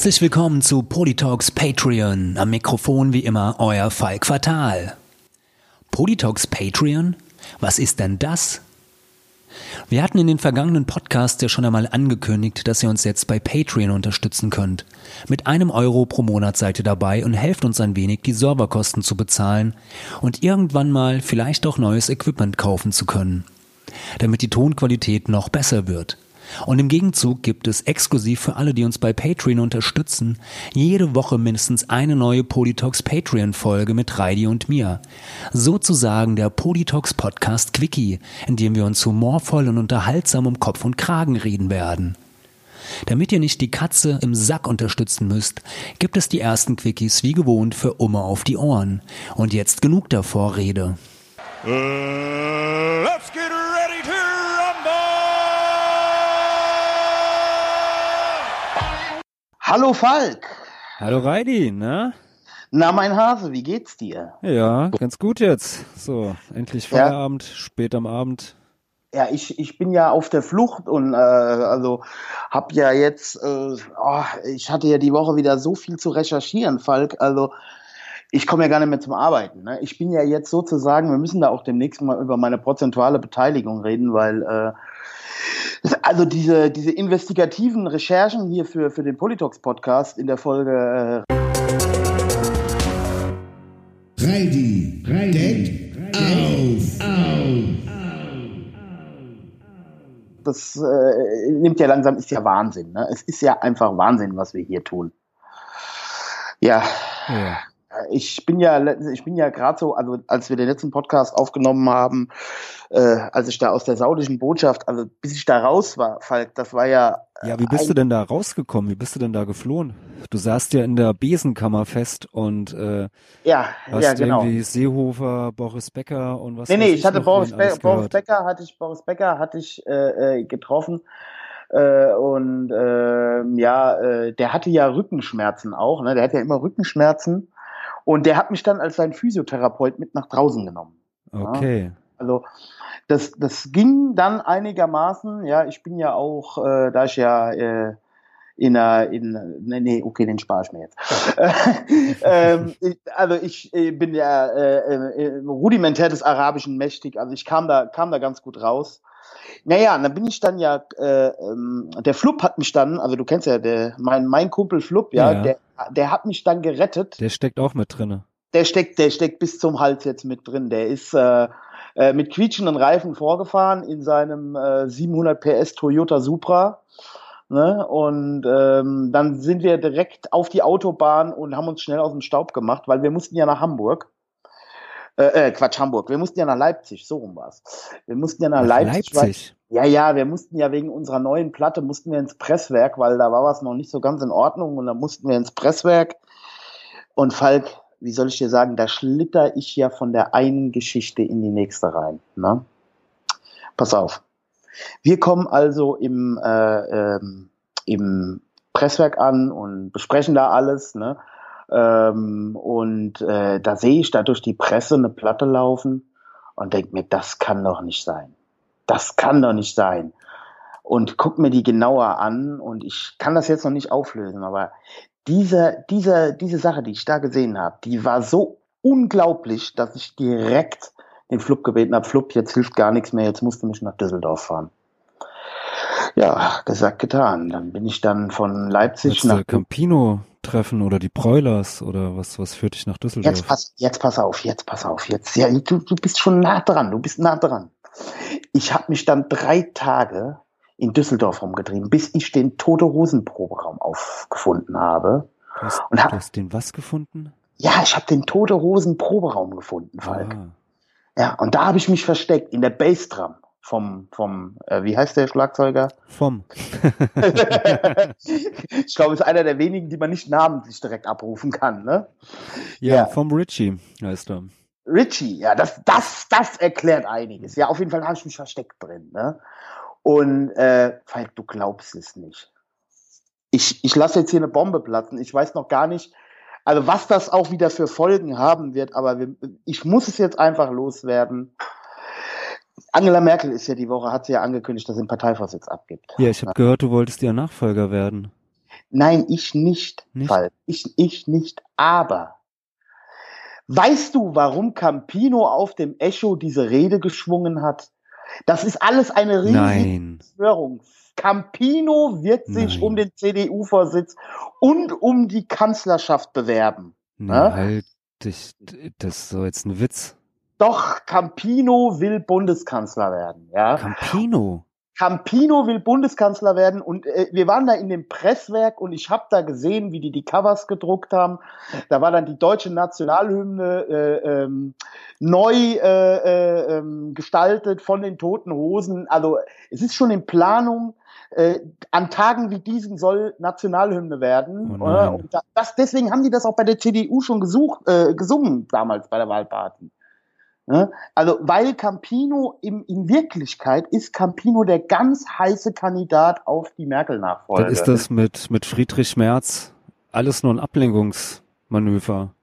Herzlich willkommen zu Polytalks Patreon. Am Mikrofon wie immer euer Falk Fatal. Polytalks Patreon? Was ist denn das? Wir hatten in den vergangenen Podcasts ja schon einmal angekündigt, dass ihr uns jetzt bei Patreon unterstützen könnt. Mit einem Euro pro Monat seid ihr dabei und helft uns ein wenig, die Serverkosten zu bezahlen und irgendwann mal vielleicht auch neues Equipment kaufen zu können, damit die Tonqualität noch besser wird. Und im Gegenzug gibt es exklusiv für alle, die uns bei Patreon unterstützen, jede Woche mindestens eine neue Polytalks Patreon Folge mit Reidi und mir. Sozusagen der Polytalks Podcast Quickie, in dem wir uns humorvoll und unterhaltsam um Kopf und Kragen reden werden. Damit ihr nicht die Katze im Sack unterstützen müsst, gibt es die ersten Quickies wie gewohnt für Umme auf die Ohren. Und jetzt genug der Vorrede. Uh, Hallo Falk. Hallo Reidi, ne? Na, mein Hase, wie geht's dir? Ja, ganz gut jetzt. So, endlich Feierabend, ja. spät am Abend. Ja, ich, ich bin ja auf der Flucht und äh, also hab ja jetzt, äh, oh, ich hatte ja die Woche wieder so viel zu recherchieren, Falk. Also ich komme ja gar nicht mehr zum Arbeiten. Ne? Ich bin ja jetzt sozusagen, wir müssen da auch demnächst mal über meine prozentuale Beteiligung reden, weil äh, also diese, diese investigativen Recherchen hier für, für den Politox-Podcast in der Folge. Reidi, Reidi, auf, auf. Das äh, nimmt ja langsam, ist ja Wahnsinn. Ne? Es ist ja einfach Wahnsinn, was wir hier tun. Ja. ja ich bin ja, ich bin ja gerade so, also als wir den letzten Podcast aufgenommen haben, äh, als ich da aus der saudischen Botschaft, also bis ich da raus war, Falk, das war ja. Ja, wie bist du denn da rausgekommen? Wie bist du denn da geflohen? Du saßt ja in der Besenkammer fest und äh, ja, hast ja, genau. irgendwie Seehofer, Boris Becker und was. Nee, nee, ich hatte Boris, Be Boris Becker, hatte ich Boris Becker hatte ich äh, äh getroffen. Äh, und äh, ja, äh, der hatte ja Rückenschmerzen auch, ne? Der hat ja immer Rückenschmerzen und der hat mich dann als sein Physiotherapeut mit nach draußen genommen. Okay. Ja? Also das, das ging dann einigermaßen. Ja, ich bin ja auch, äh, da ich ja äh, in einer, in, nee, nee, okay, den spare ich mir jetzt. ähm, ich, also ich äh, bin ja äh, äh, rudimentär des Arabischen mächtig, also ich kam da, kam da ganz gut raus. Naja, dann bin ich dann ja, äh, ähm, der Flup hat mich dann, also du kennst ja der, mein, mein Kumpel Flup, ja, ja. Der, der hat mich dann gerettet. Der steckt auch mit drinne. Der steckt, der steckt bis zum Hals jetzt mit drin. Der ist äh, äh, mit quietschenden Reifen vorgefahren in seinem äh, 700 PS Toyota Supra. Ne? Und ähm, dann sind wir direkt auf die Autobahn und haben uns schnell aus dem Staub gemacht, weil wir mussten ja nach Hamburg. Äh, äh, Quatsch, Hamburg. Wir mussten ja nach Leipzig, so rum war's. Wir mussten ja nach, nach Leipzig. Leipzig. Ja, ja, wir mussten ja wegen unserer neuen Platte, mussten wir ins Presswerk, weil da war was noch nicht so ganz in Ordnung und da mussten wir ins Presswerk. Und Falk, wie soll ich dir sagen, da schlitter ich ja von der einen Geschichte in die nächste rein. Ne? Pass auf. Wir kommen also im, äh, ähm, im Presswerk an und besprechen da alles. Ne? Ähm, und äh, da sehe ich da durch die Presse eine Platte laufen und denke mir, das kann doch nicht sein. Das kann doch nicht sein. Und guck mir die genauer an und ich kann das jetzt noch nicht auflösen, aber diese, diese, diese Sache, die ich da gesehen habe, die war so unglaublich, dass ich direkt den Flug gebeten habe, Flug, jetzt hilft gar nichts mehr, jetzt musst du mich nach Düsseldorf fahren. Ja, gesagt, getan. Dann bin ich dann von Leipzig nach Campino treffen oder die Broilers oder was, was führt dich nach Düsseldorf? Jetzt pass, jetzt pass auf, jetzt pass auf, jetzt, ja, du, du bist schon nah dran, du bist nah dran. Ich habe mich dann drei Tage in Düsseldorf rumgetrieben, bis ich den Tote Hosen Proberaum aufgefunden habe. Du hast, und hab, du hast den was gefunden? Ja, ich habe den Tote Hosen Proberaum gefunden, Falk. Ah. Ja, und da habe ich mich versteckt in der Bassdrum vom, vom, äh, wie heißt der Schlagzeuger? Vom. ich glaube, ist einer der wenigen, die man nicht namentlich direkt abrufen kann, ne? Ja, ja. vom Richie heißt er. Richie, ja, das, das, das erklärt einiges. Ja, auf jeden Fall habe ich mich versteckt drin, ne? Und äh, Falk, du glaubst es nicht. Ich, ich lasse jetzt hier eine Bombe platzen. Ich weiß noch gar nicht, also was das auch wieder für Folgen haben wird, aber wir, ich muss es jetzt einfach loswerden. Angela Merkel ist ja die Woche, hat sie ja angekündigt, dass sie den Parteivorsitz abgibt. Ja, ich habe gehört, du wolltest ihr Nachfolger werden. Nein, ich nicht, Nicht? Ich, ich nicht, aber weißt du, warum Campino auf dem Echo diese Rede geschwungen hat? Das ist alles eine riesige Nein. Verschwörung. Campino wird sich Nein. um den CDU-Vorsitz und um die Kanzlerschaft bewerben. Nee, Ja? halt dich, das ist so jetzt ein Witz. Doch Campino will Bundeskanzler werden, ja. Campino. Campino will Bundeskanzler werden und äh, wir waren da in dem Presswerk und ich habe da gesehen, wie die die Covers gedruckt haben. Da war dann die deutsche Nationalhymne äh, ähm, neu äh, äh, ähm, gestaltet von den Toten Hosen. Also es ist schon in Planung. Äh, an Tagen wie diesen soll Nationalhymne werden. Oh und da, das, deswegen haben die das auch bei der CDU schon gesucht, äh, gesungen damals bei der Wahlparty. Ne? Also, weil Campino im, in Wirklichkeit ist Campino der ganz heiße Kandidat auf die Merkel-Nachfolge. Dann ist das mit, mit Friedrich Merz alles nur ein Ablenkungsmanöver.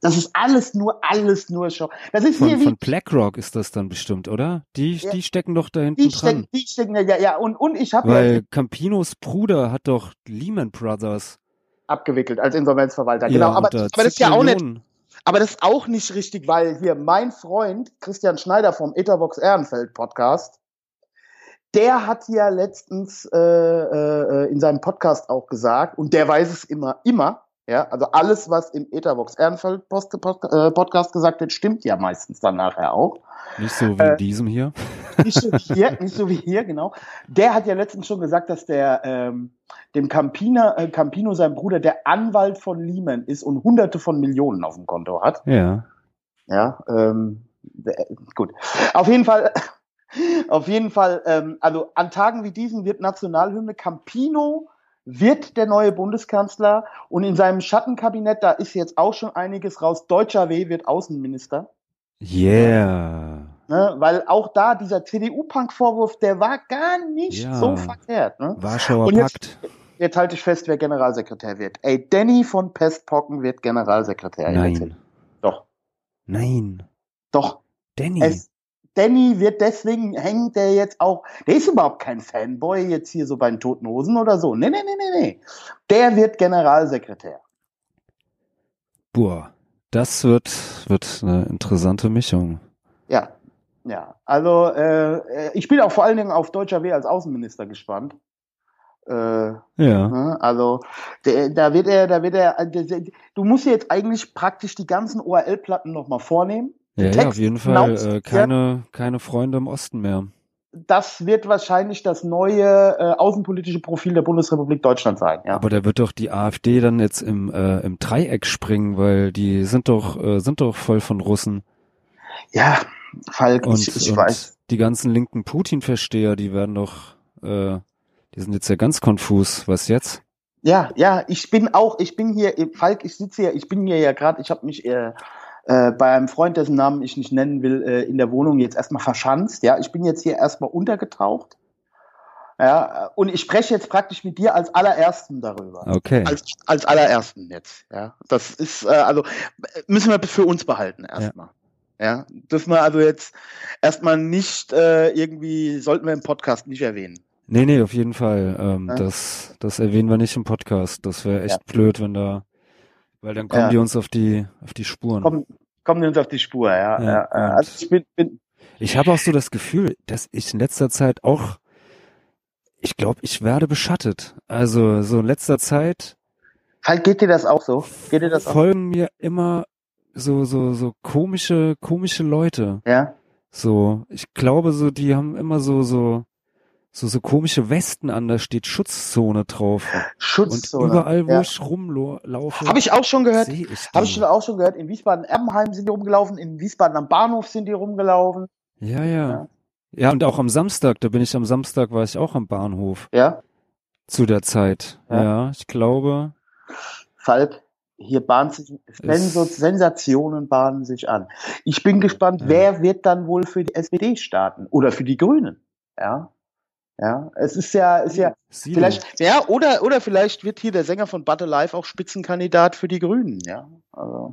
Das ist alles nur, alles nur Show. Das ist Von, hier wie, von BlackRock ist das dann bestimmt, oder? Die, Ja. die stecken doch da hinten die dran. stecken, die stecken, ja, ja, und, und ich habe ja Weil Campinos Bruder hat doch Lehman Brothers. abgewickelt als Insolvenzverwalter. Ja, genau, aber, unter aber das ist ja auch nicht. Aber das ist auch nicht richtig, weil hier mein Freund Christian Schneider vom Etherbox Ehrenfeld Podcast, der hat ja letztens äh, äh, in seinem Podcast auch gesagt, und der weiß es immer, immer, ja, also alles, was im Etherbox Ehrenfeld äh, Podcast gesagt wird, stimmt ja meistens dann nachher auch. Nicht so wie Äh, diesem hier. Nicht so wie hier, nicht so wie hier, genau. Der hat ja letztens schon gesagt, dass der ähm, dem Campina, äh, Campino, sein Bruder, der Anwalt von Lehman ist und hunderte von Millionen auf dem Konto hat. Ja. Ja, ähm, äh, gut. Auf jeden Fall, auf jeden Fall, ähm, also an Tagen wie diesen wird Nationalhymne Campino wird der neue Bundeskanzler und in seinem Schattenkabinett, da ist jetzt auch schon einiges raus. Deutscher W wird Außenminister. Yeah. Ne, weil auch da dieser CDU-Punk-Vorwurf, der war gar nicht Ja. so verkehrt. Ne? Warschauer Und jetzt- Pakt. Jetzt halte ich fest, wer Generalsekretär wird. Ey, Danny von Pestpocken wird Generalsekretär. Nein. Doch, Nein. doch. Danny. Es, Danny wird deswegen hängt der jetzt auch. Der ist überhaupt kein Fanboy jetzt hier so bei den Toten Hosen oder so. Nee, nee, nee, nee, nee. Der wird Generalsekretär. Boah. Das wird, wird eine interessante Mischung. Ja, ja. Also äh, äh, ich bin auch vor allen Dingen auf Deutscher W als Außenminister gespannt. Äh, Ja. Ne? Also der, da wird er, da wird er, der, du musst jetzt eigentlich praktisch die ganzen ORL-Platten nochmal vornehmen. Ja, ja, auf jeden Fall. Äh, keine, keine Freunde im Osten mehr. Das wird wahrscheinlich das neue äh, außenpolitische Profil der Bundesrepublik Deutschland sein. Ja, Aber da wird doch die AfD dann jetzt im, äh, im Dreieck springen, weil die sind doch, äh, sind doch voll von Russen. ja Falk, Und, ich, ich und weiß. die ganzen linken Putin-Versteher, die werden doch, äh, die sind jetzt ja ganz konfus. Was jetzt? Ja, ja, ich bin auch, ich bin hier, Falk, ich sitze hier, ich bin hier ja gerade, ich habe mich äh, äh, bei einem Freund, dessen Namen ich nicht nennen will, äh, in der Wohnung jetzt erstmal verschanzt. Ja, ich bin jetzt hier erstmal untergetaucht. Ja, und ich spreche jetzt praktisch mit dir als allerersten darüber. Okay. Als, als allerersten jetzt. Ja, das ist äh, also müssen wir für uns behalten erstmal. Ja. dürfen wir also jetzt erstmal nicht äh, irgendwie sollten wir im Podcast nicht erwähnen. Nee, nee, auf jeden Fall. Ähm, Ja. das, das erwähnen wir nicht im Podcast. Das wäre echt Ja. blöd, wenn da, weil dann kommen Ja. die uns auf die, auf die Spuren. Kommen, kommen wir uns auf die Spur, ja. Ja, ja, Also ich bin, bin Ich habe auch so das Gefühl, dass ich in letzter Zeit auch, ich glaube, ich werde beschattet. Also so in letzter Zeit halt geht dir das auch so? Geht dir das auch? folgen mir immer so so so komische komische Leute. Ja. So, ich glaube so, die haben immer so so so so komische Westen an, da steht Schutzzone drauf. Und Schutzzone. überall, wo ja. ich rumlaufe, Habe ich auch schon gehört. Habe ich schon auch schon gehört. In Wiesbaden-Erbenheim sind die rumgelaufen, in Wiesbaden am Bahnhof sind die rumgelaufen. Ja, ja. Ja. Ja, und auch am Samstag, da bin ich am Samstag, war ich auch am Bahnhof Ja. zu der Zeit. Ja. Ja, ich glaube, Falk, hier bahnt sich Sensationen bahnen sich an. Ich bin gespannt, Ja. wer wird dann wohl für die SPD starten oder für die Grünen? Ja. Ja, es ist ja, ist ja, Silo. vielleicht, ja, oder, oder vielleicht wird hier der Sänger von Butter Live auch Spitzenkandidat für die Grünen, ja. Also,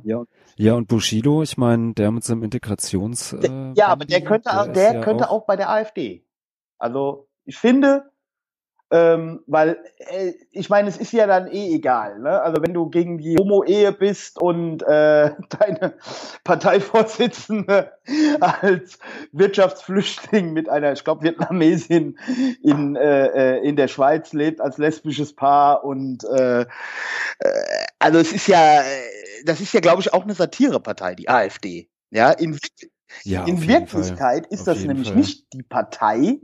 Ja, und Bushido, ich meine, der mit seinem Integrations. Äh, ja, aber der könnte, auch, ist der ja könnte auch bei der AfD. Also, ich finde, Ähm, weil äh, ich meine, es ist ja dann eh egal. Ne? Also wenn du gegen die Homo-Ehe bist und äh, deine Parteivorsitzende als Wirtschaftsflüchtling mit einer, ich glaube, Vietnamesin in, äh, äh, in der Schweiz lebt als lesbisches Paar und äh, äh, also es ist ja, das ist ja, glaube ich, auch eine Satirepartei, die AfD. Ja, in, Ja, in Wirklichkeit Fall. ist Auf das nämlich Fall. nicht die Partei,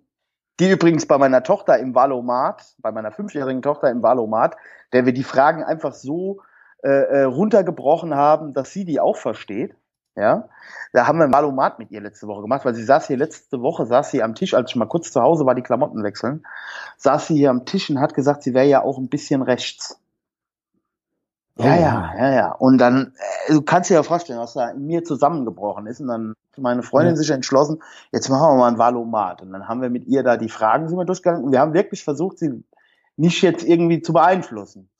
die übrigens bei meiner Tochter im Valomat, bei meiner fünfjährigen Tochter im Valomat, der wir die Fragen einfach so äh, äh, runtergebrochen haben, dass sie die auch versteht. Ja, da haben wir ein Valomat mit ihr letzte Woche gemacht, weil sie saß hier letzte Woche, saß sie am Tisch, als ich mal kurz zu Hause war, die Klamotten wechseln, saß sie hier am Tisch und hat gesagt, sie wäre ja auch ein bisschen rechts. Ja, Oh. ja, ja, ja. Und dann, äh, du kannst dir ja vorstellen, was da in mir zusammengebrochen ist. Und dann meine Freundin Ja. sich entschlossen, jetzt machen wir mal ein Valomat. Und dann haben wir mit ihr da die Fragen sind wir durchgegangen. Und wir haben wirklich versucht, sie nicht jetzt irgendwie zu beeinflussen.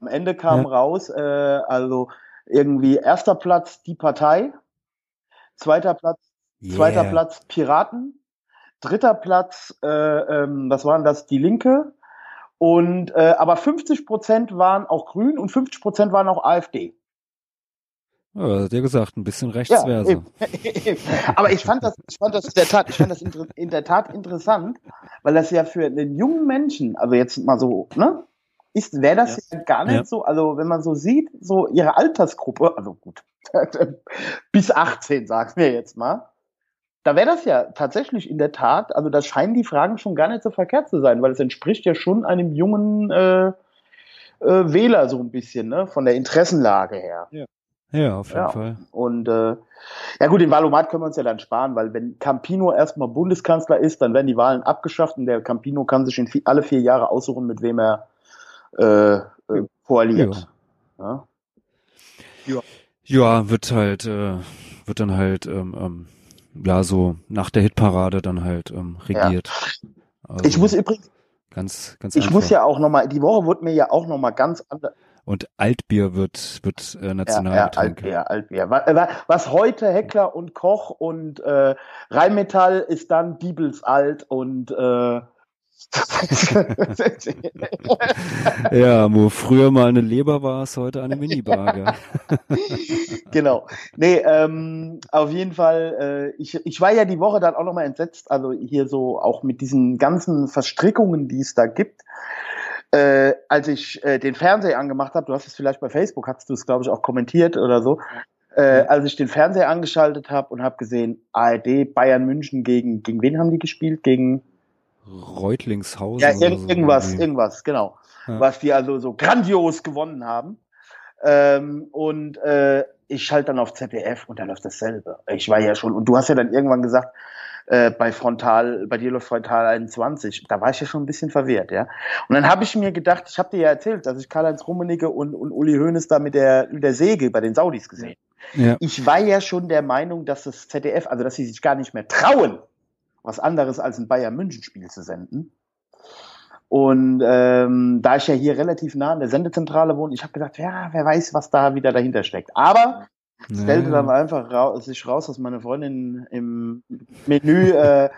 Am Ende kam Ja. raus, äh, also irgendwie erster Platz die Partei, zweiter Platz, zweiter Yeah. Platz Piraten, dritter Platz, äh, ähm, was waren das, die Linke. Und äh, aber 50 Prozent waren auch Grün und 50 Prozent waren auch AfD. Ja, hat dir gesagt, ein bisschen rechts wäre sie. eben. Eben. Aber ich fand das, ich fand das in der Tat, ich fand das in der Tat interessant, weil das ja für einen jungen Menschen, also jetzt mal so, ne, ist, wäre das ja. gar nicht Ja. so, also wenn man so sieht, so ihre Altersgruppe, also gut, bis 18, sagen wir jetzt mal, da wäre das ja tatsächlich in der Tat, also da scheinen die Fragen schon gar nicht so verkehrt zu sein, weil es entspricht ja schon einem jungen äh, äh, Wähler so ein bisschen, ne, von der Interessenlage her. Ja, auf jeden Ja. Fall. Und äh, ja gut, den Wahlomat können wir uns ja dann sparen, weil wenn Campino erstmal Bundeskanzler ist, dann werden die Wahlen abgeschafft und der Campino kann sich in vi- alle vier Jahre aussuchen, mit wem er äh, äh, koaliert. Ja. Ja, wird halt, äh, wird dann halt, ähm, ähm, ja, so nach der Hitparade dann halt ähm, regiert. Also Ich muss übrigens, ganz, ganz ich einfach. muss ja auch nochmal, die Woche wurde mir ja auch nochmal ganz anders. Und Altbier wird, wird äh, Ja, ja, Nationalgetränk. Altbier, Altbier. Wa- wa- Was heute Heckler und Koch und äh, Rheinmetall ist dann Diebels alt und äh, ja, wo früher mal eine Leber war, ist heute eine Minibar. genau. Nee, ähm, auf jeden Fall, äh, ich, ich war ja die Woche dann auch nochmal entsetzt, also hier so auch mit diesen ganzen Verstrickungen, die es da gibt. Äh, als ich äh, den Fernseher angemacht habe, du hast es vielleicht bei Facebook, hast du es, glaube ich, auch kommentiert oder so, äh, als ich den Fernseher angeschaltet habe und habe gesehen, ARD, Bayern München gegen, gegen wen haben die gespielt? Gegen Reutlingshausen. ja, oder irg so irgendwas, irgendwie. irgendwas, genau. Ja. Was die also so grandios gewonnen haben. Ähm, und äh, ich schalte dann auf ZDF und da läuft dasselbe. Ich war ja schon, und du hast ja dann irgendwann gesagt, äh, bei Frontal, bei läuft Frontal 21. Da war ich ja schon ein bisschen verwirrt, ja. Und dann habe ich mir gedacht, ich habe dir ja erzählt, dass ich Karl-Heinz Rummenigge und, und Uli Hoeneß da mit der, mit der Säge bei den Saudis gesehen Ja. ich war ja schon der Meinung, dass das ZDF, also dass sie sich gar nicht mehr trauen, was anderes als ein Bayern München Spiel zu senden. Und ähm, da ich ja hier relativ nah an der Sendezentrale wohne, ich habe gedacht, ja, wer weiß, was da wieder dahinter steckt. Aber stellte dann einfach ra sich raus, dass meine Freundin im Menü äh,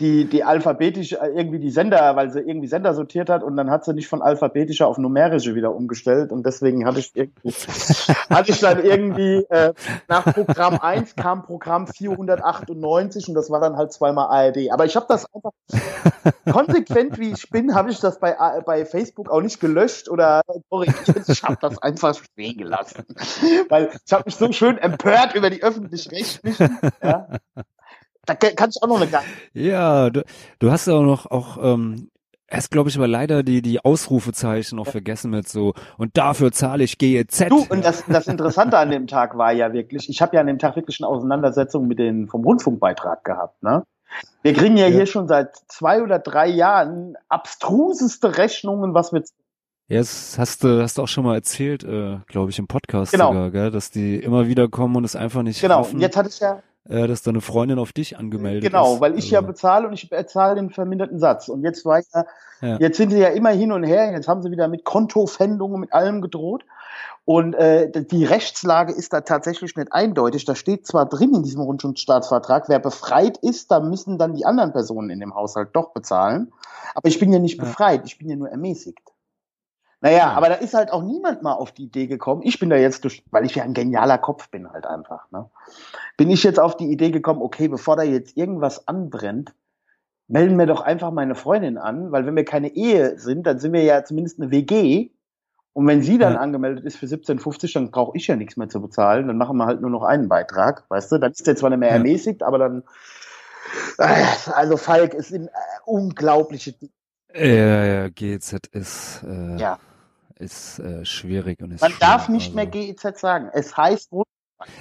die, die alphabetisch äh, irgendwie die Sender, weil sie irgendwie Sender sortiert hat und dann hat sie nicht von alphabetischer auf numerische wieder umgestellt und deswegen hatte ich irgendwie, hatte ich dann irgendwie äh, nach Programm 1 kam Programm 498 und das war dann halt zweimal ARD. Aber ich habe das einfach konsequent wie ich bin, habe ich das bei, A- bei Facebook auch nicht gelöscht oder korrigiert. Ich habe das einfach stehen gelassen. Weil ich habe mich so schön empört über die öffentlich-rechtlichen. Ja. Da ka- kann ich auch noch eine Ga- Ja, du, du hast ja auch noch auch ähm, hast glaube ich aber leider die die Ausrufezeichen noch vergessen mit so und dafür zahle ich GEZ. Du, und das, das Interessante an dem Tag war ja wirklich, ich habe ja an dem Tag wirklich eine Auseinandersetzung mit den vom Rundfunkbeitrag gehabt. Ne? Wir kriegen ja, Ja. hier schon seit zwei oder drei Jahren abstruseste Rechnungen, was wir Ja, das hast du hast du auch schon mal erzählt, äh, glaube ich im Podcast Genau. sogar, gell, dass die immer wieder kommen und es einfach nicht genau. Und jetzt hatte ich ja dass deine Freundin auf dich angemeldet Genau, ist. weil ich ja Also, bezahle und ich bezahle den verminderten Satz. Und jetzt war ich ja, Ja. jetzt sind sie ja immer hin und her, jetzt haben sie wieder mit Kontofendungen, mit allem gedroht. Und äh, die Rechtslage ist da tatsächlich nicht eindeutig. Da steht zwar drin in diesem Rundfunkstaatsvertrag, wer befreit ist, da müssen dann die anderen Personen in dem Haushalt doch bezahlen. Aber ich bin ja nicht Ja. befreit, ich bin ja nur ermäßigt. Naja, Ja. aber da ist halt auch niemand mal auf die Idee gekommen. Ich bin da jetzt durch, weil ich ja ein genialer Kopf bin halt einfach. Ne? Bin ich jetzt auf die Idee gekommen, okay, bevor da jetzt irgendwas anbrennt, melden wir doch einfach meine Freundin an, weil wenn wir keine Ehe sind, dann sind wir ja zumindest eine WG. Und wenn sie dann Ja. angemeldet ist für 17,50, dann brauche ich ja nichts mehr zu bezahlen. Dann machen wir halt nur noch einen Beitrag, weißt du? Dann ist der zwar nicht mehr Ja. ermäßigt, aber dann, äh, also Falk ist in äh, unglaubliche, Ja, ja, GZ ist, äh, ja. Ist äh, schwierig und ist Man schlimm, darf nicht also. mehr GEZ sagen. Es heißt Rund-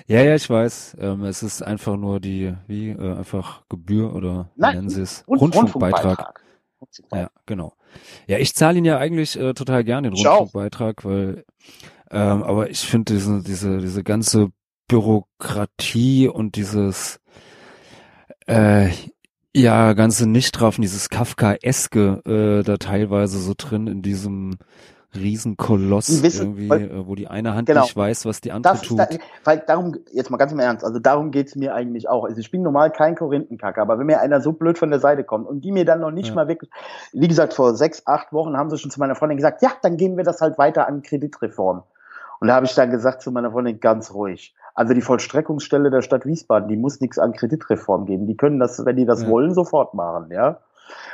Ja, ja, ich weiß. Ähm, es ist einfach nur die, wie, äh, einfach Gebühr oder Nein, nennen Sie es? Rund- Rundfunkbeitrag. Ja, genau. Ja, ich zahle ihn ja eigentlich äh, total gerne, den. Rundfunkbeitrag, weil, ähm, aber ich finde diese, diese, diese ganze Bürokratie und dieses, äh, ja, ganze Nichtraffen, dieses Kafkaeske, äh, da teilweise so drin in diesem Riesenkoloss wissen, irgendwie, weil- äh, wo die eine Hand Genau. nicht weiß, was die andere tut. da, weil darum, jetzt mal ganz im Ernst, also darum geht's mir eigentlich auch. Also ich bin normal kein Korinthenkacker, aber wenn mir einer so blöd von der Seite kommt und die mir dann noch nicht Ja. mal wirklich, wie gesagt, vor sechs, acht Wochen haben sie schon zu meiner Freundin gesagt, ja, dann geben wir das halt weiter an Kreditreform. Und da habe ich dann gesagt zu meiner Freundin, ganz ruhig. Also die Vollstreckungsstelle der Stadt Wiesbaden, die muss nichts an Kreditreform geben. Die können das, wenn die das Ja. wollen, sofort machen, ja.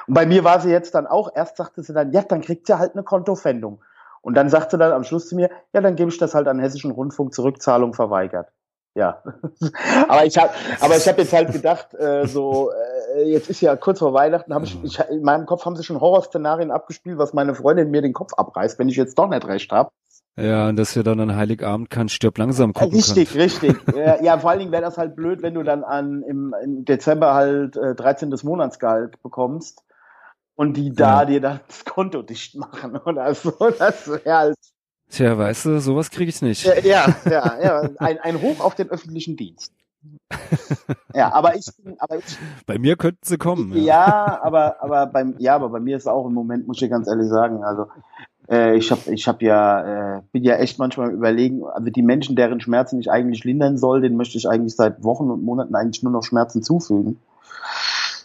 Und bei mir war sie jetzt dann auch, erst sagte sie dann, ja, dann kriegt sie halt eine Kontofendung. Und dann sagte sie dann am Schluss zu mir, ja, dann gebe ich das halt an Hessischen Rundfunk, Zurückzahlung verweigert. Ja. aber ich habe aber ich habe jetzt halt gedacht, äh, so, äh, jetzt ist ja kurz vor Weihnachten, habe ich, ich, in meinem Kopf haben sie schon Horrorszenarien abgespielt, was meine Freundin mir den Kopf abreißt, wenn ich jetzt doch nicht recht habe. Ja, und dass wir dann an Heiligabend kein Stirb langsam gucken Richtig, können. richtig. ja, vor allen Dingen wäre das halt blöd, wenn du dann an im, im Dezember halt äh, 13. Monatsgehalt bekommst und die da Ja. dir dann das Konto dicht machen oder so. Das wäre halt Tja, weißt du, sowas kriege ich nicht. Ja, ja, ja, ja. Ein, ein Hoch auf den öffentlichen Dienst. Ja, aber ich aber ich, Bei mir könnten sie kommen. Ja. ja, aber, aber beim, ja, aber bei mir ist auch im Moment, muss ich ganz ehrlich sagen, also, äh, ich habe, ich habe ja, äh, bin ja echt manchmal überlegen, also die Menschen, deren Schmerzen ich eigentlich lindern soll, denen möchte ich eigentlich seit Wochen und Monaten eigentlich nur noch Schmerzen zufügen.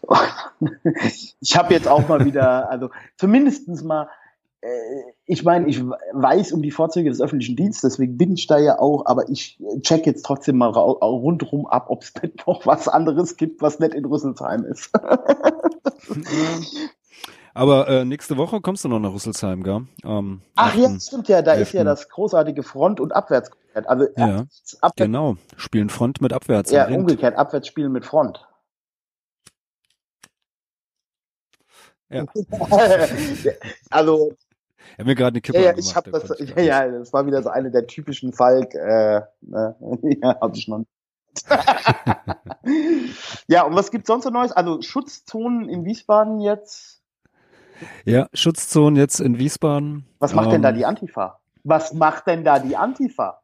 ich habe jetzt auch mal wieder, also zumindestens mal, äh, ich meine, ich weiß um die Vorzüge des öffentlichen Dienstes, deswegen bin ich da ja auch, aber ich check jetzt trotzdem mal rundrum ab, ob es nicht noch was anderes gibt, was nicht in Rüsselsheim ist. Aber äh, nächste Woche kommst du noch nach Rüsselsheim, gell? Am Ach ja, 8.. stimmt ja, da ist ja das großartige Front- und Abwärtskonzert. Also Ja, abwärts, abwärts, Genau, spielen Front mit Abwärts. ja, umgekehrt, Abwärtsspielen mit Front. Ja. also, Ich hab mir gerade eine Kippe ja, ja, ich habe da das, ja, ja, das war wieder so eine der typischen Falk, äh, ne, ja, hab ich noch. ja, und was gibt's sonst so Neues? Also Schutzzonen in Wiesbaden jetzt. Ja, Schutzzonen jetzt in Wiesbaden. Was macht denn da Ähm, die Antifa? Was macht denn da die Antifa?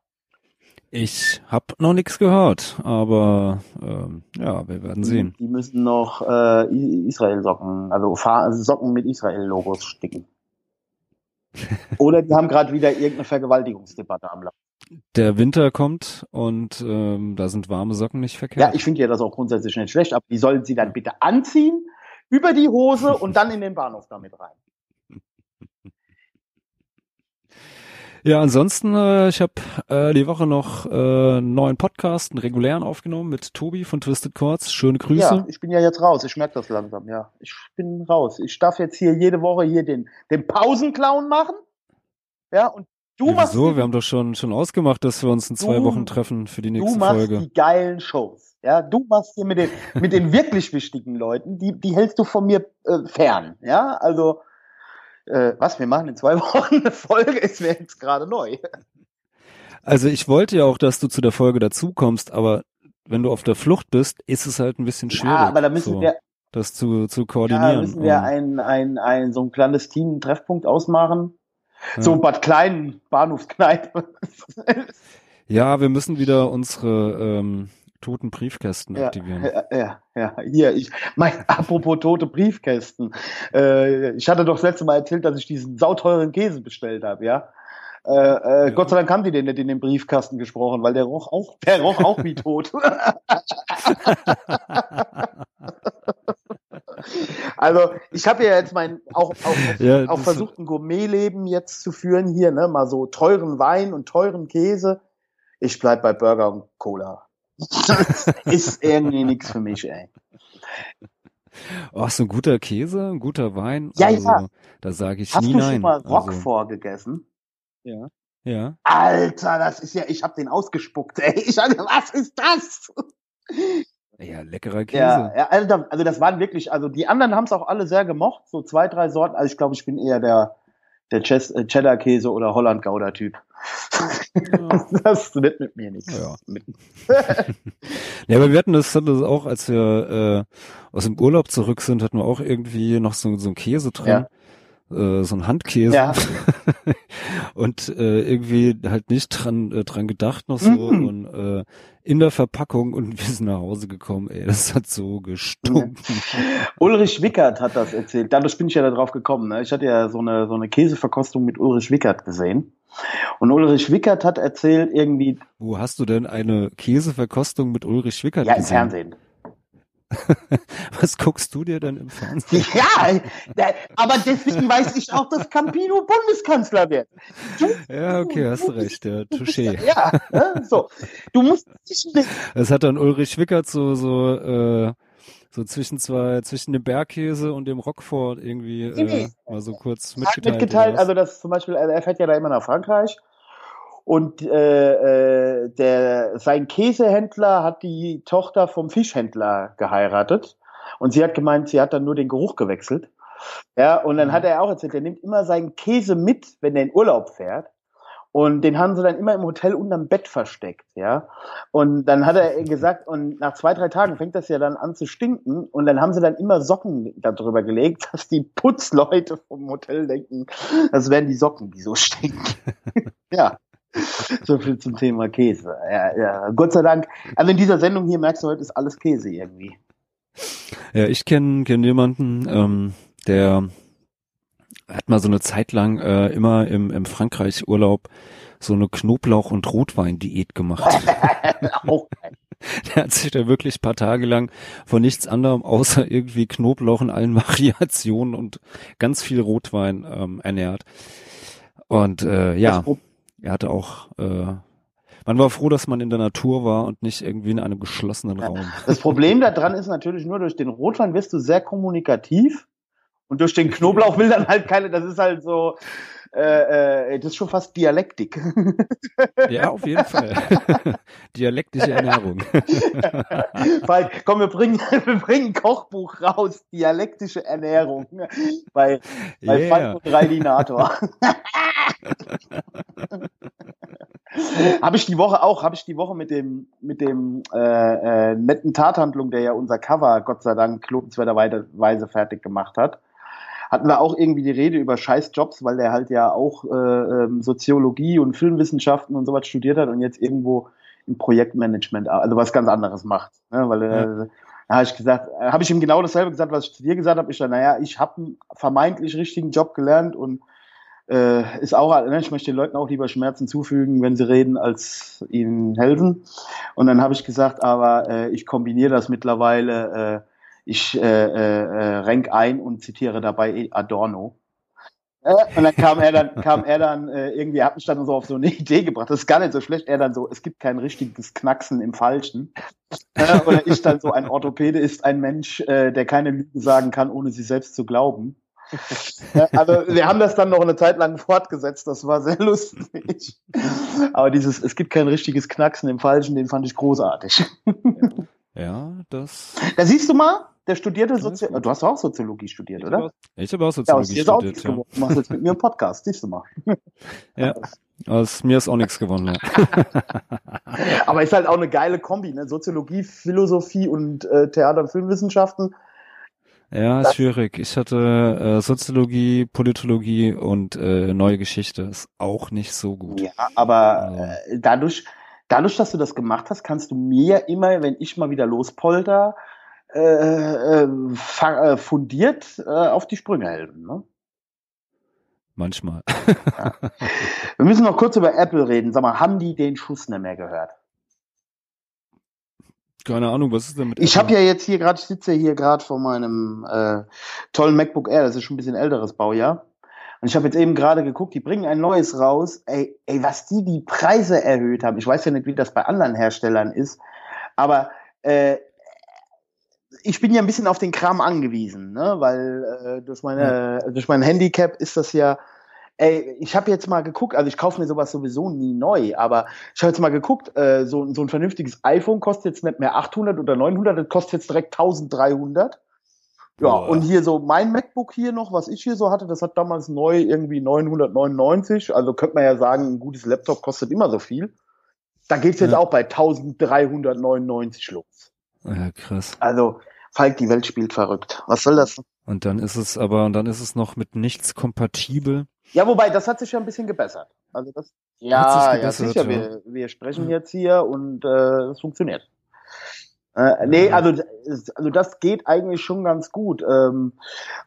Ich habe noch nichts gehört, aber ähm, ja, wir werden sehen. Die müssen noch äh, Israel-Socken, also, also Socken mit Israel-Logos sticken. Oder die haben gerade wieder irgendeine Vergewaltigungsdebatte am Laufen. Der Winter kommt und ähm, da sind warme Socken nicht Ja, verkehrt. ich finde ja das auch grundsätzlich nicht schlecht, aber die sollen sie dann bitte anziehen, über die Hose und dann in den Bahnhof damit rein. Ja, ansonsten, äh, ich habe äh, die Woche noch äh, einen neuen Podcast, einen regulären aufgenommen mit Tobi von Twisted Chords. Schöne Grüße. Ja, ich bin ja jetzt raus. Ich merke das langsam, ja. Ich bin raus. Ich darf jetzt hier jede Woche hier den, den Pausenclown machen. Ja, und du Ja, machst, die, Wir haben doch schon schon ausgemacht, dass wir uns in zwei Du- Wochen treffen für die du nächste machst Folge. die geilen Shows. Ja, du machst hier mit den, mit den wirklich wichtigen Leuten, die, die hältst du von mir äh, fern. Ja, also, äh, was, wir machen in zwei Wochen eine Folge, ist mir jetzt gerade neu. Also ich wollte ja auch, dass du zu der Folge dazukommst, aber wenn du auf der Flucht bist, ist es halt ein bisschen schwierig, Ja, aber da müssen so, wir, das zu, zu Ja, koordinieren. müssen wir Und, ein, ein, ein, so ein clandestinen einen Treffpunkt ausmachen. Ja. So Bad Kleinen, Bahnhofskneipe. ja, wir müssen wieder unsere ähm, toten Briefkästen Ja, aktivieren. ja, ja, ja. Hier, ich, mein, apropos tote Briefkästen. Äh, ich hatte doch das letzte Mal erzählt, dass ich diesen sauteuren Käse bestellt habe, ja. Äh, äh, Ja. Gott sei Dank haben die den nicht in den Briefkasten gesprochen, weil der roch auch, der roch auch wie tot. also ich habe ja jetzt mein auch, auch, Ja, auch versucht, ein Gourmetleben jetzt zu führen hier, ne? Mal so teuren Wein und teuren Käse. Ich bleib bei Burger und Cola. Das ist irgendwie nichts für mich, ey. Ach, so ein guter Käse, ein guter Wein. Ja, also, ja. Da sage ich Hast nie du nein. schon mal also, Roquefort gegessen? ja. Ja. Alter, das ist ja, ich hab den ausgespuckt, ey. Ich dachte, was ist das? Ja, leckerer Käse. Ja, ja also, also das waren wirklich, also die anderen haben es auch alle sehr gemocht, so zwei, drei Sorten. Also ich glaube, ich bin eher der, der Ches- äh, Cheddar-Käse oder Holland-Gouda-Typ. Das wird mit mir nichts. Ja. Ja, aber wir hatten das, hatten das auch, als wir äh, aus dem Urlaub zurück sind, hatten wir auch irgendwie noch so, so einen Käse drin. Äh, so ein Handkäse. Ja. und äh, irgendwie halt nicht dran, äh, dran gedacht noch so Mhm. und äh, in der Verpackung und wir sind nach Hause gekommen, ey, das hat so gestunken. Ulrich Wickert hat das erzählt. Dadurch bin ich ja da drauf gekommen. Ne? Ich hatte ja so eine, so eine Käseverkostung mit Ulrich Wickert gesehen. Und Ulrich Wickert hat erzählt irgendwie, Wo hast du denn eine Käseverkostung mit Ulrich Wickert ja, im gesehen? Fernsehen. Was guckst du dir denn im Fernsehen? Ja, aber deswegen weiß ich auch, dass Campino Bundeskanzler wird. Ja, okay, hast du recht, ja, Touché. Ja, ne? so. Du musst dich. Das hat dann Ulrich Wickert so, so, äh, so zwischen zwei, zwischen dem Bergkäse und dem Roquefort irgendwie äh, mal so kurz hat mitgeteilt. mitgeteilt, oder was? also das zum Beispiel, also er fährt ja da immer nach Frankreich und äh, äh, der sein Käsehändler hat die Tochter vom Fischhändler geheiratet und sie hat gemeint, sie hat dann nur den Geruch gewechselt. Ja, und dann Mhm. hat er auch erzählt, er nimmt immer seinen Käse mit, wenn er in Urlaub fährt. Und den haben sie dann immer im Hotel unterm Bett versteckt, ja. Und dann hat er gesagt, und nach zwei, drei Tagen fängt das ja dann an zu stinken. Und dann haben sie dann immer Socken darüber gelegt, dass die Putzleute vom Hotel denken, das wären die Socken, die so stinken. ja. So viel zum Thema Käse. Ja, ja. Gott sei Dank. Also in dieser Sendung hier merkst du heute ist alles Käse irgendwie. Ja, ich kenne kenn jemanden, ähm, der hat mal so eine Zeit lang äh, immer im, im Frankreich Urlaub so eine Knoblauch- und Rotwein-Diät gemacht. Auch Der hat sich da wirklich paar Tage lang von nichts anderem außer irgendwie Knoblauch in allen Variationen und ganz viel Rotwein ähm, ernährt. Und äh, ja, Das Pro- er hatte auch, äh, man war froh, dass man in der Natur war und nicht irgendwie in einem geschlossenen. Raum. Das Problem daran ist natürlich nur, durch den Rotwein wirst du sehr kommunikativ und durch den Knoblauch will dann halt keine, das ist halt so, äh, äh, das ist schon fast Dialektik. Ja, auf jeden Fall. Dialektische Ernährung. Falk, komm, wir bringen, wir bringen ein Kochbuch raus, dialektische Ernährung bei, bei Yeah. Falk und Reilinator. habe ich die Woche auch, habe ich die Woche mit dem mit dem äh, äh, netten Tathandlung, der ja unser Cover Gott sei Dank lobenswerterweise fertig gemacht hat, hatten wir auch irgendwie die Rede über Scheißjobs, weil der halt ja auch äh, ähm, Soziologie und Filmwissenschaften und sowas studiert hat und jetzt irgendwo im Projektmanagement, also was ganz anderes macht, ne? weil äh, da habe ich gesagt, äh, habe ich ihm genau dasselbe gesagt, was ich zu dir gesagt habe. Ich dachte, naja, ich habe einen vermeintlich richtigen Job gelernt und äh, ist auch, ne, ich möchte den Leuten auch lieber Schmerzen zufügen, wenn sie reden, als ihnen helfen. Und dann habe ich gesagt, aber äh, ich kombiniere das mittlerweile, äh, ich äh, äh, äh, renk ein und zitiere dabei Adorno. Äh, und dann kam er dann, kam er dann äh, irgendwie, hat mich dann so auf so eine Idee gebracht. Das ist gar nicht so schlecht. Er dann so, es gibt kein richtiges Knacksen im Falschen. Äh, oder ich dann so, ein Orthopäde ist ein Mensch, äh, der keine Lügen sagen kann, ohne sie selbst zu glauben. Ja, also wir haben das dann noch eine Zeit lang fortgesetzt, das war sehr lustig. Aber dieses, es gibt kein richtiges Knacksen im Falschen, den fand ich großartig. Ja, das. Da siehst du mal, der studierte ist Sozi gut. Du hast auch Soziologie studiert, oder? Ich habe auch Ja, aus Soziologie ist auch studiert, nichts ja. geworden. Machst jetzt mit mir einen Podcast, siehst du mal. ja. Aus mir ist auch nichts gewonnen. Ja. Aber ist halt auch eine geile Kombi, ne? Soziologie, Philosophie und äh, Theater- und Filmwissenschaften. Ja, ist schwierig. Ich hatte äh, Soziologie, Politologie und äh, neue Geschichte. Ist auch nicht so gut. Ja, aber Ja. äh, dadurch, dadurch, dass du das gemacht hast, kannst du mir immer, wenn ich mal wieder lospolter, äh, äh, äh, fundiert äh, auf die Sprünge helfen. Ne? Manchmal. Ja. Wir müssen noch kurz über Apple reden. Sag mal, haben die den Schuss nicht mehr gehört? Keine Ahnung, was ist denn mit Ich habe ja jetzt hier gerade, ich sitze hier gerade vor meinem äh, tollen MacBook Air, das ist schon ein bisschen älteres Baujahr. Und ich habe jetzt eben gerade geguckt, die bringen ein neues raus. Ey, ey, was die die Preise erhöht haben. Ich weiß ja nicht, wie das bei anderen Herstellern ist, aber äh, ich bin ja ein bisschen auf den Kram angewiesen, ne? weil äh, durch meine ja. durch mein Handicap ist das ja ey, ich habe jetzt mal geguckt, also ich kaufe mir sowas sowieso nie neu, aber ich habe jetzt mal geguckt, äh, so, so ein vernünftiges iPhone kostet jetzt nicht mehr 800 oder 900, das kostet jetzt direkt 1300. Ja, Boah. und hier so mein MacBook hier noch, was ich hier so hatte, das hat damals neu irgendwie 999. Also könnte man ja sagen, ein gutes Laptop kostet immer so viel. Da geht's jetzt ja. auch bei 1399 los. Ja, krass. Also, Falk, die Welt spielt verrückt. Was soll das? Und dann ist es aber, und dann ist es noch mit nichts kompatibel. Ja, wobei, das hat sich ja ein bisschen gebessert. Also das, ja, ja, sicher, ja. Wir, wir sprechen jetzt hier und äh, es funktioniert. Äh, nee, also, also das geht eigentlich schon ganz gut. Ähm,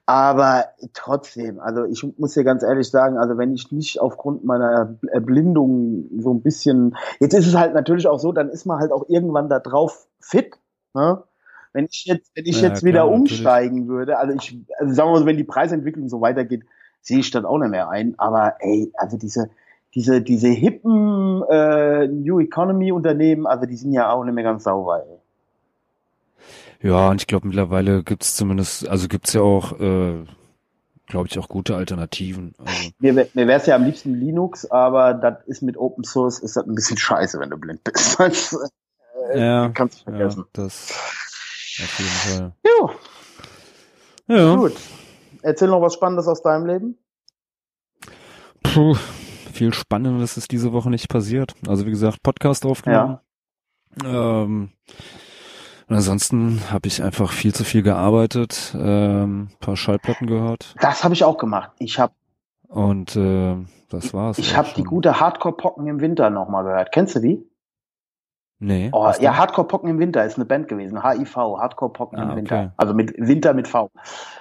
aber trotzdem, also ich muss dir ganz ehrlich sagen, also wenn ich nicht aufgrund meiner Erblindung so ein bisschen, jetzt ist es halt natürlich auch so, dann ist man halt auch irgendwann da drauf fit. Ne? Wenn ich jetzt, wenn ich ja, jetzt wieder umsteigen natürlich. würde, also ich, also sagen wir mal so, wenn die Preisentwicklung so weitergeht, sehe ich das auch nicht mehr ein. Aber ey, also diese, diese, diese hippen äh, New Economy Unternehmen, also die sind ja auch nicht mehr ganz sauber, ey. Ja, und ich glaube mittlerweile gibt's zumindest, also gibt's ja auch, äh, glaube ich, auch gute Alternativen. Also. Mir, mir wäre es ja am liebsten Linux, aber das ist mit Open Source ist das ein bisschen scheiße, wenn du blind bist. Das, äh, ja, kannst du vergessen. Ja, das auf jeden Fall. Jo. Ja. Gut. Erzähl noch was Spannendes aus deinem Leben. Puh, viel Spannendes ist diese Woche nicht passiert. Also wie gesagt, Podcast aufgenommen. Ja. Ähm, ansonsten habe ich einfach viel zu viel gearbeitet, ähm, paar Schallplatten gehört. Das habe ich auch gemacht. Ich habe und äh, das war's. Ich habe die gute Hardcore-Pocken im Winter nochmal gehört. Kennst du die? Nee. Oh, ja, Hardcore Pocken im Winter ist eine Band gewesen. HIV, Hardcore Pocken ah, im Winter. Okay. Also mit Winter mit V.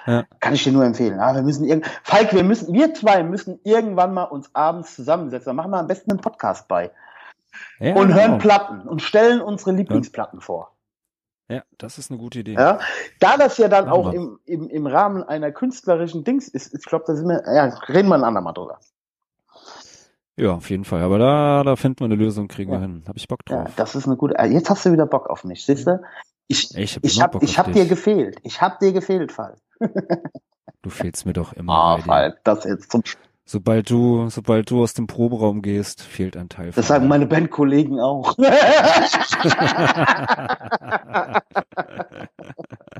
Ja. Kann ich dir nur empfehlen. Ah, wir müssen irgend Falk, wir müssen, wir zwei müssen irgendwann mal uns abends zusammensetzen. Da machen wir am besten einen Podcast bei. Ja, und hören genau. Platten und stellen unsere Lieblingsplatten ja. vor. Ja, das ist eine gute Idee. Ja, da das ja dann auch im, im, im Rahmen einer künstlerischen Dings ist, ich glaube, da sind wir, ja, reden wir ein andermal drüber. Ja, auf jeden Fall. Aber da, da finden wir eine Lösung, kriegen ja. wir hin. Hab ich Bock drauf. Ja, das ist eine gute. Äh, jetzt hast du wieder Bock auf mich, siehst du? Ich, ich hab, ich hab, ich hab dir gefehlt. Ich hab dir gefehlt, Fall. du fehlst mir doch immer. Ah, Fall, das jetzt zum Sobald du, sobald du aus dem Proberaum gehst, fehlt ein Teil. Das sagen meine Bandkollegen auch.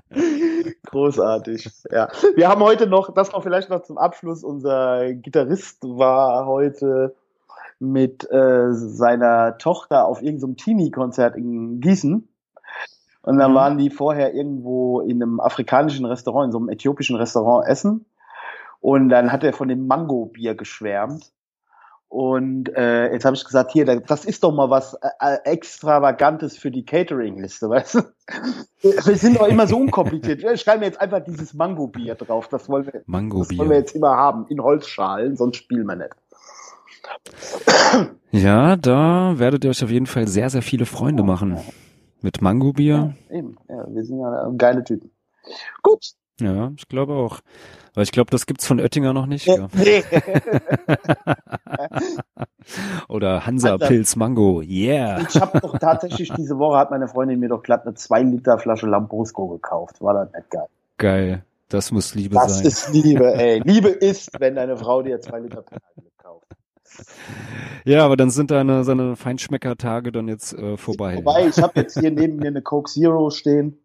Großartig. Ja. Wir haben heute noch, das noch vielleicht noch zum Abschluss, unser Gitarrist war heute mit äh, seiner Tochter auf irgendeinem Teenie-Konzert in Gießen. Und dann mhm. waren die vorher irgendwo in einem afrikanischen Restaurant, in so einem äthiopischen Restaurant essen. Und dann hat er von dem Mango-Bier geschwärmt. Und äh, jetzt habe ich gesagt, hier, das ist doch mal was äh, äh Extravagantes für die Catering-Liste, weißt du? Wir sind doch immer so unkompliziert. Wir schreiben jetzt einfach dieses Mango-Bier drauf. Das wollen wir, Mango das wollen wir jetzt immer haben, in Holzschalen, sonst spielen wir nicht. Ja, da werdet ihr euch auf jeden Fall sehr, sehr viele Freunde machen. Mit Mango-Bier. Ja, eben. Ja, wir sind ja geile Typen. Gut. Ja, ich glaube auch. Weil ich glaube, das gibt's von Oettinger noch nicht. Ja. Nee. Oder Hansa Pilz Mango, yeah. Ich habe doch tatsächlich diese Woche hat meine Freundin mir doch glatt eine 2 Liter Flasche Lambrusco gekauft. War das nicht geil? Geil. Das muss Liebe das sein. Das ist Liebe, ey. Liebe ist, wenn deine Frau dir 2 Liter kauft. Ja, aber dann sind deine, seine Feinschmecker-Tage dann jetzt äh, vorbei. Vorbei, ich habe jetzt hier neben mir eine Coke Zero stehen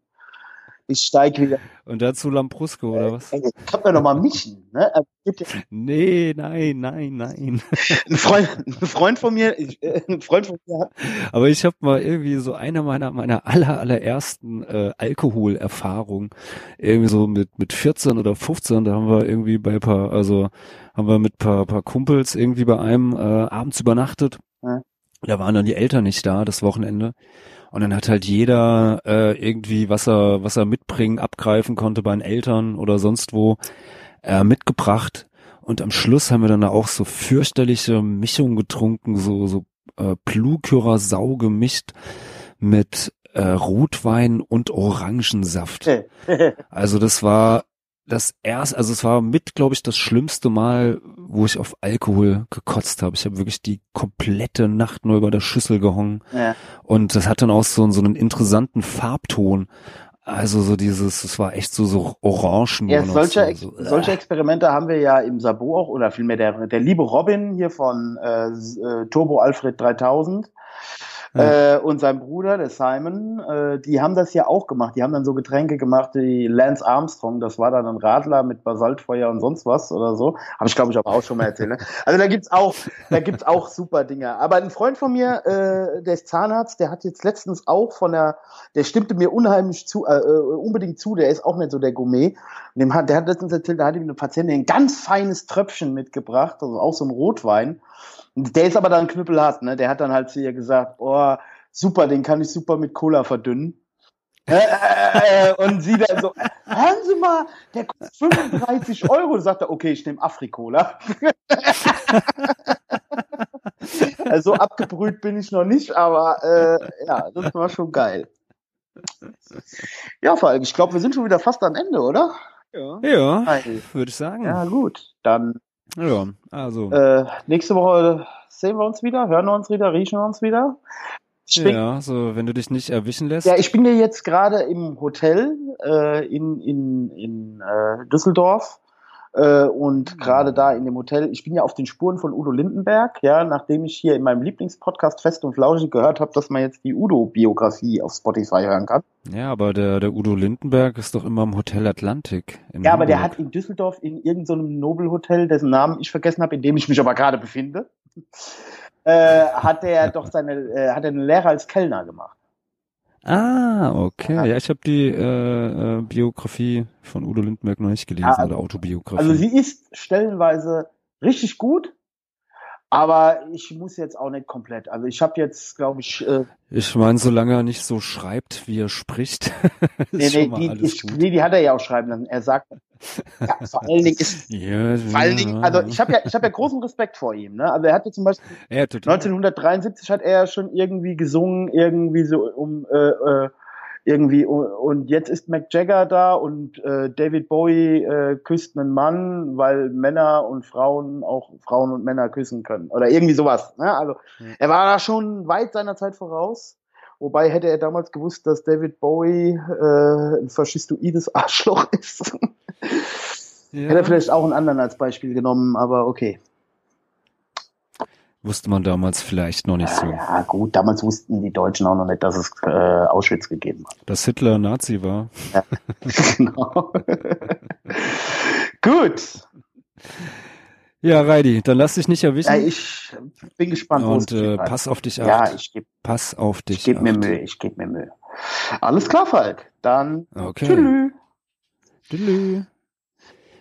ich steige wieder. Und dazu Lambrusco, oder was? Äh, kann man doch mal mischen, ne? Also, nee, nein, nein, nein. ein, Freund, ein Freund von mir, ich, äh, ein Freund von mir. Aber ich habe mal irgendwie so eine meiner, meiner aller, allerersten äh, Alkoholerfahrungen, irgendwie so mit, mit 14 oder 15, da haben wir irgendwie bei paar, also haben wir mit paar, paar Kumpels irgendwie bei einem äh, abends übernachtet. Ja. Da waren dann die Eltern nicht da, das Wochenende. Und dann hat halt jeder äh, irgendwie, was er, was er mitbringen, abgreifen konnte bei den Eltern oder sonst wo, äh, mitgebracht. Und am Schluss haben wir dann auch so fürchterliche Mischungen getrunken, so, so äh, Plukürer-Sau gemischt mit äh, Rotwein und Orangensaft. also das war das erste, also es war mit, glaube ich, das schlimmste Mal, wo ich auf Alkohol gekotzt habe. Ich habe wirklich die komplette Nacht nur über der Schüssel gehongen. Ja. Und das hat dann auch so, so einen interessanten Farbton. Also so dieses, es war echt so, so orangen. Ja, solche, so, so, solche Experimente haben wir ja im Sabo auch, oder vielmehr der, der liebe Robin hier von äh, äh Turbo Alfred 3000 äh, und sein Bruder, der Simon, äh, die haben das ja auch gemacht. Die haben dann so Getränke gemacht, wie Lance Armstrong, das war dann ein Radler mit Basaltfeuer und sonst was oder so. Habe ich, glaube ich, aber auch schon mal erzählt. Ne? Also da gibt's auch, da gibt's auch super Dinge. Aber ein Freund von mir, äh, der ist Zahnarzt, der hat jetzt letztens auch von der, der stimmte mir unheimlich zu, äh, äh unbedingt zu, der ist auch nicht so der Gourmet. Dem hat, der hat letztens erzählt, da hat ihm eine Patientin ein ganz feines Tröpfchen mitgebracht, also auch so ein Rotwein. Der ist aber dann knüppelhart, ne? Der hat dann halt zu ihr gesagt, oh, super, den kann ich super mit Cola verdünnen. Äh, äh, äh, und sie dann so, hören Sie mal, der kostet 35 Euro. Sagt er, okay, ich nehme Afrikola. also abgebrüht bin ich noch nicht, aber äh, ja, das war schon geil. Ja, Falk, ich glaube, wir sind schon wieder fast am Ende, oder? Ja, ja würde ich sagen. Ja, gut. Dann ja, also. Äh, nächste Woche sehen wir uns wieder, hören wir uns wieder, riechen wir uns wieder. Bin, ja, so wenn du dich nicht erwischen lässt. Ja, ich bin ja jetzt gerade im Hotel äh, in, in, in äh, Düsseldorf äh, und mhm. gerade da in dem Hotel, ich bin ja auf den Spuren von Udo Lindenberg, ja, nachdem ich hier in meinem Lieblingspodcast Fest und Flauschig gehört habe, dass man jetzt die Udo-Biografie auf Spotify hören kann. Ja, aber der, der Udo Lindenberg ist doch immer im Hotel Atlantik. ja, Hamburg. aber der hat in Düsseldorf in irgendeinem so Nobelhotel, dessen Namen ich vergessen habe, in dem ich mich aber gerade befinde, äh, hat er doch seine, äh, hat er eine Lehre als Kellner gemacht. Ah, okay. Ja, ich habe die äh, äh, Biografie von Udo Lindenberg noch nicht gelesen, ja, oder Autobiografie. Also sie ist stellenweise richtig gut, aber ich muss jetzt auch nicht komplett. Also ich habe jetzt, glaube ich. Äh, ich meine, solange er nicht so schreibt, wie er spricht. nee, nee, die, ich, nee, die hat er ja auch schreiben lassen. Er sagt, ja, vor allen Dingen ist. Ja, vor allen Dingen, also ich habe ja, ich habe ja großen Respekt vor ihm. Ne? Also er hatte zum Beispiel ja, 1973 hat er schon irgendwie gesungen, irgendwie so um äh, äh, irgendwie und jetzt ist Mac Jagger da und äh, David Bowie äh, küsst einen Mann, weil Männer und Frauen auch Frauen und Männer küssen können oder irgendwie sowas. Ne? Also mhm. er war da schon weit seiner Zeit voraus. Wobei hätte er damals gewusst, dass David Bowie äh, ein faschistoides Arschloch ist. ja. Hätte er vielleicht auch einen anderen als Beispiel genommen, aber okay. Wusste man damals vielleicht noch nicht so. Ja, gut, damals wussten die Deutschen auch noch nicht, dass es äh, Auschwitz gegeben hat. Dass Hitler Nazi war. Ja, genau. gut. Ja, Reidi, dann lass dich nicht erwischen. Ja, ich bin gespannt. Und äh, pass auf dich acht. Ja, ich gebe. Pass auf dich. Ich gebe mir Mühe. Ich gebe mir Mühe. Alles klar, Falk. Dann. Okay. Tschüss. Tschüss.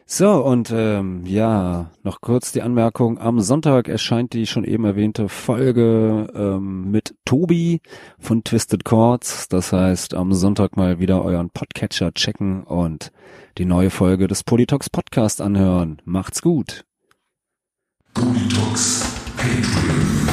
So, und ähm, ja, noch kurz die Anmerkung. Am Sonntag erscheint die schon eben erwähnte Folge ähm, mit Tobi von Twisted Chords. Das heißt, am Sonntag mal wieder euren Podcatcher checken und die neue Folge des Politox Podcast anhören. Macht's gut. Politox Patreon.